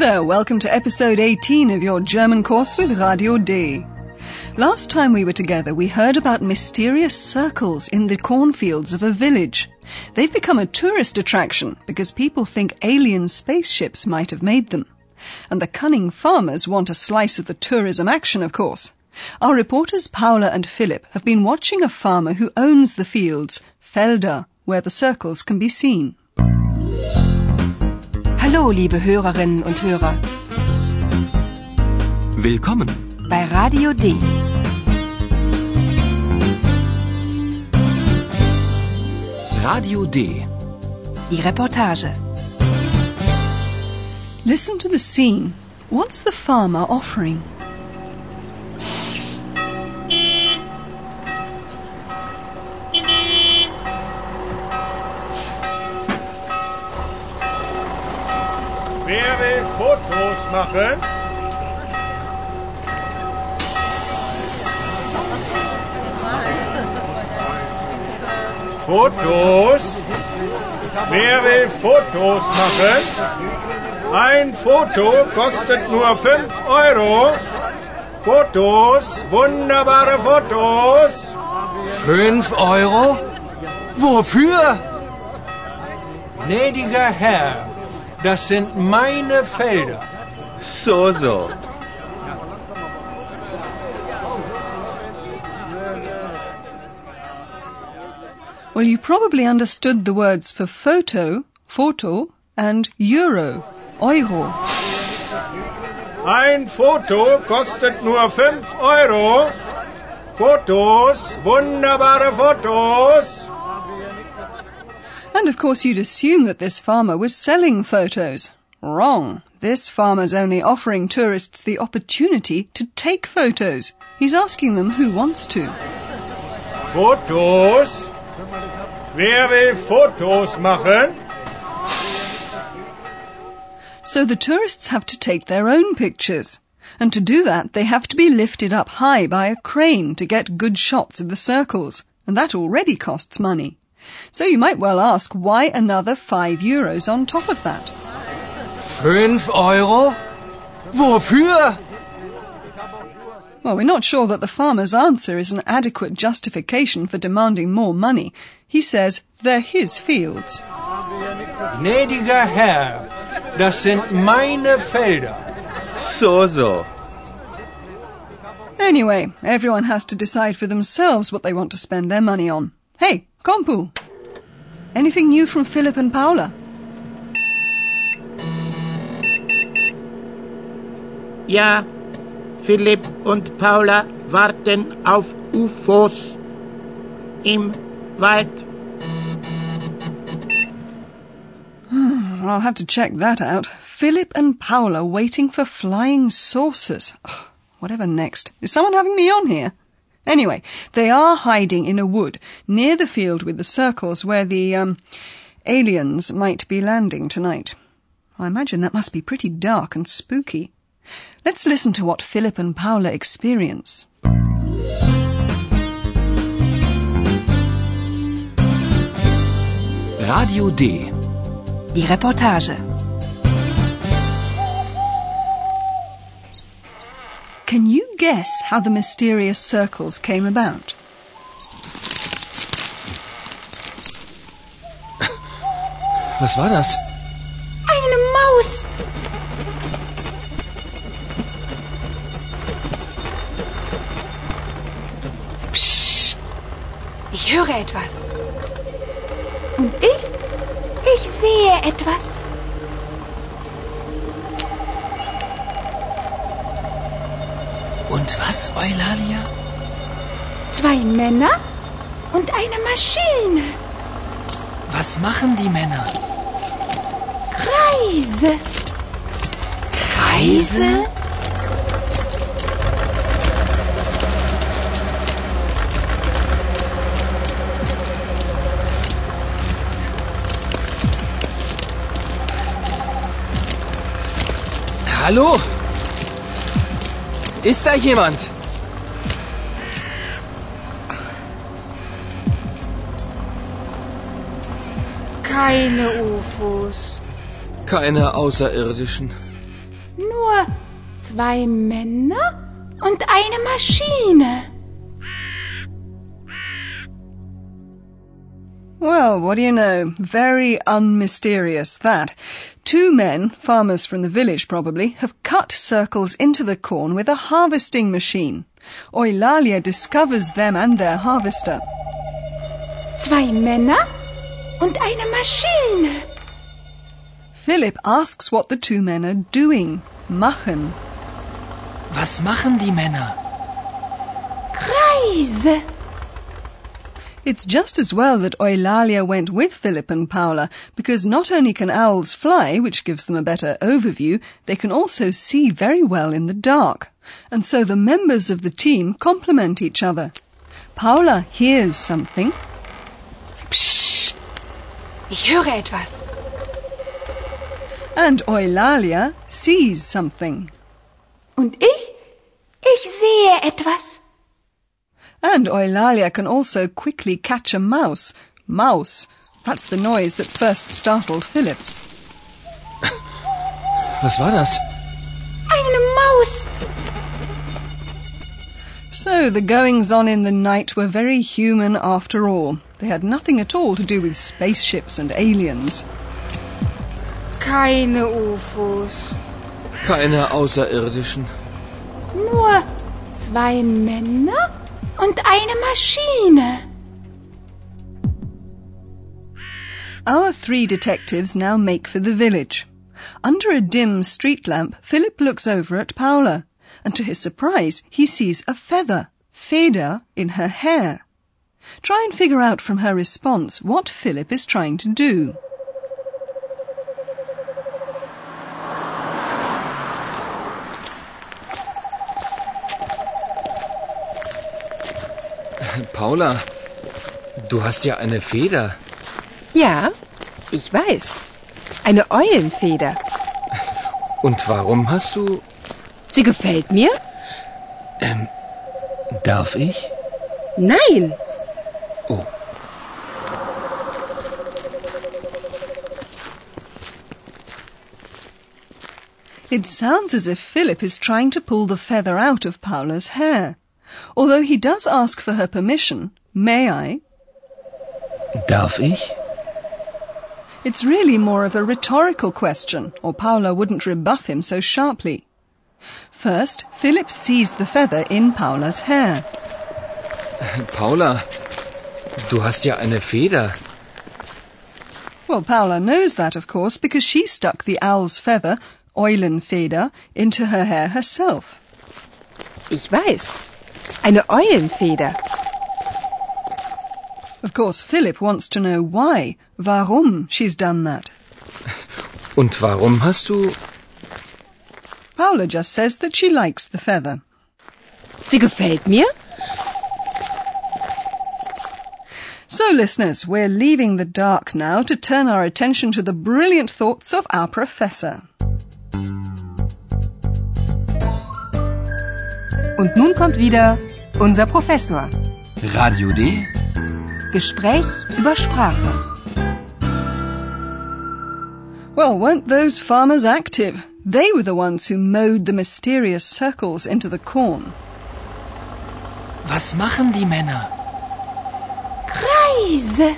There, welcome to episode 18 of your German course with Radio D. Last time we were together, we heard about mysterious circles in the cornfields of a village. They've become a tourist attraction because people think alien spaceships might have made them. And the cunning farmers want a slice of the tourism action, of course. Our reporters Paula and Philip have been watching a farmer who owns the fields, Felder, where the circles can be seen. Hallo, liebe Hörerinnen und Hörer. Willkommen. Bei Radio D. Radio D. Die Reportage. Listen to the scene. What's the farmer offering? Machen? Fotos? Wer will Fotos machen? Ein Foto kostet nur 5 Euro. Fotos, wunderbare Fotos. Fünf Euro? Wofür? Gnädiger Herr, das sind meine Felder. So, so. Well, you probably understood the words for photo, photo, and euro, euro. Ein Foto kostet nur 5 Euro. Fotos, wunderbare Fotos. And of course, you'd assume that this farmer was selling photos. Wrong. This farmer's only offering tourists the opportunity to take photos. He's asking them who wants to. Fotos? Wer will Fotos machen? So the tourists have to take their own pictures. And to do that, they have to be lifted up high by a crane to get good shots of the circles. And that already costs money. So you might well ask why another five euros on top of that. Fünf Euro? Wofür? Well, we're not sure that the farmer's answer is an adequate justification for demanding more money. He says they're his fields. Gnädiger Herr, das sind meine Felder. So, so. Anyway, everyone has to decide for themselves what they want to spend their money on. Hey, Compu! Anything new from Philip and Paula? Ja, Philipp und Paula warten auf UFOs im Wald. I'll have to check that out. Philip and Paula waiting for flying saucers. Whatever next. Is someone having me on here? Anyway, they are hiding in a wood near the field with the circles where the, um, aliens might be landing tonight. I imagine that must be pretty dark and spooky. Let's listen to what Philip and Paula experience. Radio D. Die Reportage. Can you guess how the mysterious circles came about? Was war das? Eine Maus! Ich höre etwas. Und ich? Ich sehe etwas. Und was, Eulalia? Zwei Männer und eine Maschine. Was machen die Männer? Kreise. Kreise? Hallo? Ist da jemand? Keine UFOs. Keine Außerirdischen. Nur zwei Männer und eine Maschine. Well, what do you know? Very unmysterious, that. Two men, farmers from the village probably, have cut circles into the corn with a harvesting machine. Eulalia discovers them and their harvester. Zwei Männer und eine Maschine. Philip asks what the two men are doing. Machen. Was machen die Männer? Kreise. It's just as well that Eulalia went with Philip and Paula, because not only can owls fly, which gives them a better overview, they can also see very well in the dark. And so the members of the team complement each other. Paula hears something. Psst. Ich höre etwas. And Eulalia sees something. Und ich? Ich sehe etwas. And Eulalia can also quickly catch a mouse. Mouse. That's the noise that first startled Philip. Was war das? Eine Maus. So the goings on in the night were very human after all. They had nothing at all to do with spaceships and aliens. Keine UFOs. Keine Außerirdischen. Nur zwei Männer und eine Maschine. Our three detectives now make for the village. Under a dim street lamp, Philip looks over at Paula, and to his surprise, he sees a feather, Feder, in her hair. Try and figure out from her response what Philip is trying to do. Paula, du hast ja eine Feder. Ja, ich weiß. Eine Eulenfeder. Und warum hast du... Sie gefällt mir? Ähm, darf ich? Nein. Oh. It sounds as if Philip is trying to pull the feather out of Paula's hair. Although he does ask for her permission, may I? Darf ich? It's really more of a rhetorical question, or Paula wouldn't rebuff him so sharply. First, Philip sees the feather in Paula's hair. Paula, du hast ja eine Feder. Well, Paula knows that, of course, because she stuck the owl's feather, Eulenfeder, into her hair herself. Ich weiß. Eine Eulenfeder. Of course, Philip wants to know why, warum she's done that. Und warum hast du... Paula just says that she likes the feather. Sie gefällt mir? So, listeners, we're leaving the dark now to turn our attention to the brilliant thoughts of our professor. Und nun kommt wieder unser Professor. Radio D. Gespräch über Sprache. Well, weren't those farmers active? They were the ones who mowed the mysterious circles into the corn. Was machen die Männer? Kreise.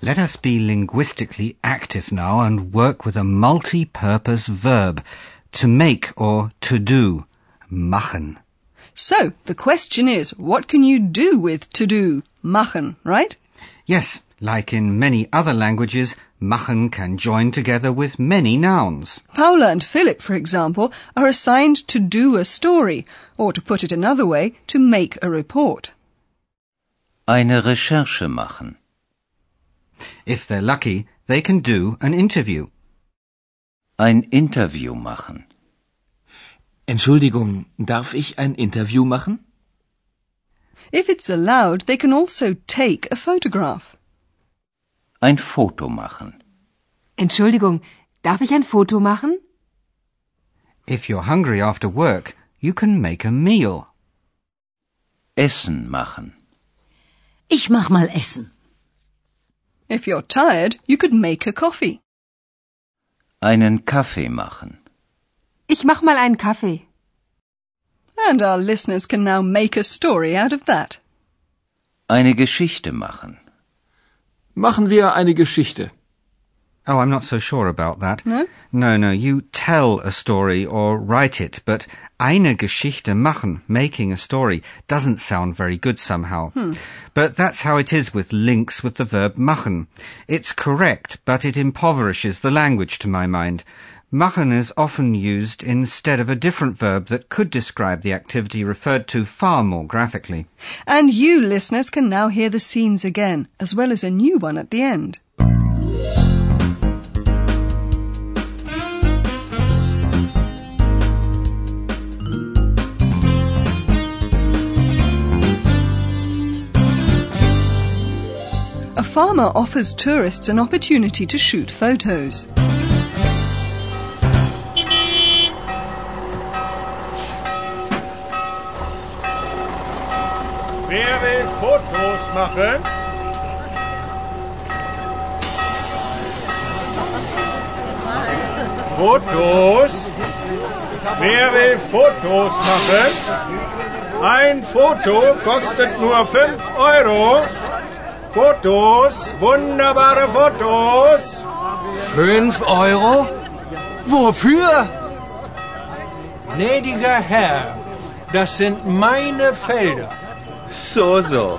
Let us be linguistically active now and work with a multi-purpose verb. To make or to do. Machen. So, the question is, what can you do with to do? Machen, right? Yes, like in many other languages, machen can join together with many nouns. Paula and Philip, for example, are assigned to do a story, or to put it another way, to make a report. Eine Recherche machen. If they're lucky, they can do an interview. Ein Interview machen. Entschuldigung, darf ich ein Interview machen? If it's allowed, they can also take a photograph. Ein Foto machen. Entschuldigung, darf ich ein Foto machen? If you're hungry after work, you can make a meal. Essen machen. Ich mach mal Essen. If you're tired, you could make a coffee. Einen Kaffee machen. Ich mach mal einen Kaffee. And our listeners can now make a story out of that. Eine Geschichte machen. Machen wir eine Geschichte. Oh, I'm not so sure about that. No? No, no, you tell a story or write it, but eine Geschichte machen, making a story, doesn't sound very good somehow. Hmm. But that's how it is with links with the verb machen. It's correct, but it impoverishes the language to my mind. Machen is often used instead of a different verb that could describe the activity referred to far more graphically. And you listeners can now hear the scenes again, as well as a new one at the end. A farmer offers tourists an opportunity to shoot photos. Machen? Fotos? Wer will Fotos machen? Ein Foto kostet nur 5 Euro. Fotos, wunderbare Fotos. Fünf Euro? Wofür? Gnädiger Herr, das sind meine Felder. So, so.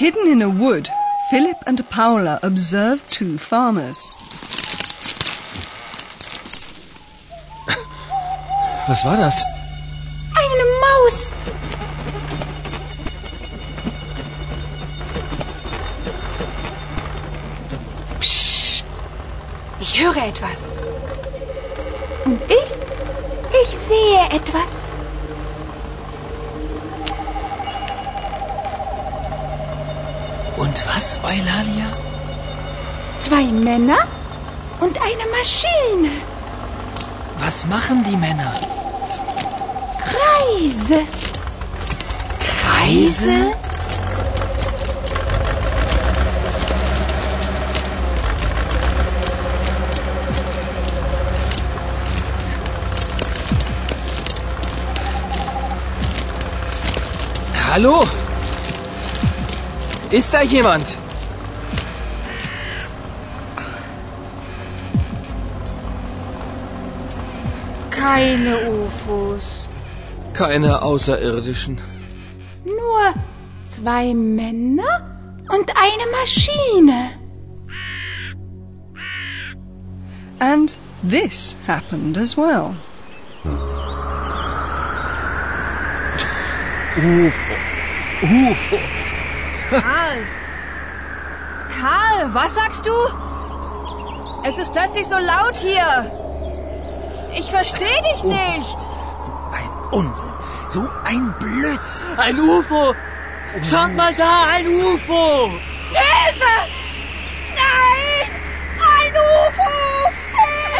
Hidden in a wood, Philip and Paula observe two farmers. Was war das? Eine Maus. Psst. Ich höre etwas. Und ich? Ich sehe etwas. Eulalia? Zwei Männer und eine Maschine. Was machen die Männer? Reise. Reise? Hallo? Ist da jemand? Keine UFOs. Keine Außerirdischen. Nur zwei Männer und eine Maschine. And this happened as well. UFOs. UFOs. Karl! Karl, was sagst du? Es ist plötzlich so laut hier. Ich verstehe dich nicht. So ein Unsinn. So ein Blödsinn. Ein UFO. Schaut mal da, ein UFO. Hilfe! Nein! Ein UFO!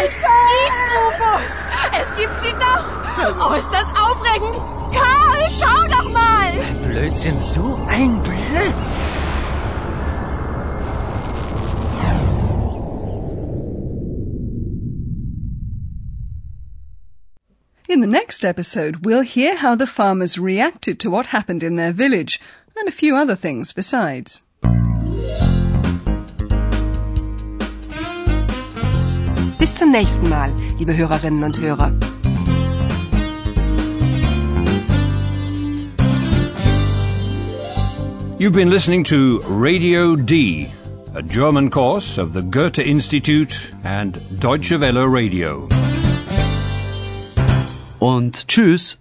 Es gibt UFOs. Es gibt sie doch. Oh, ist das aufregend. Karl, schau doch mal. Blödsinn, so ein Blödsinn. In the next episode, we'll hear how the farmers reacted to what happened in their village, and a few other things besides. Bis zum nächsten Mal, liebe Hörerinnen und Hörer. You've been listening to Radio D, a German course of the Goethe Institute and Deutsche Welle Radio. Und tschüss.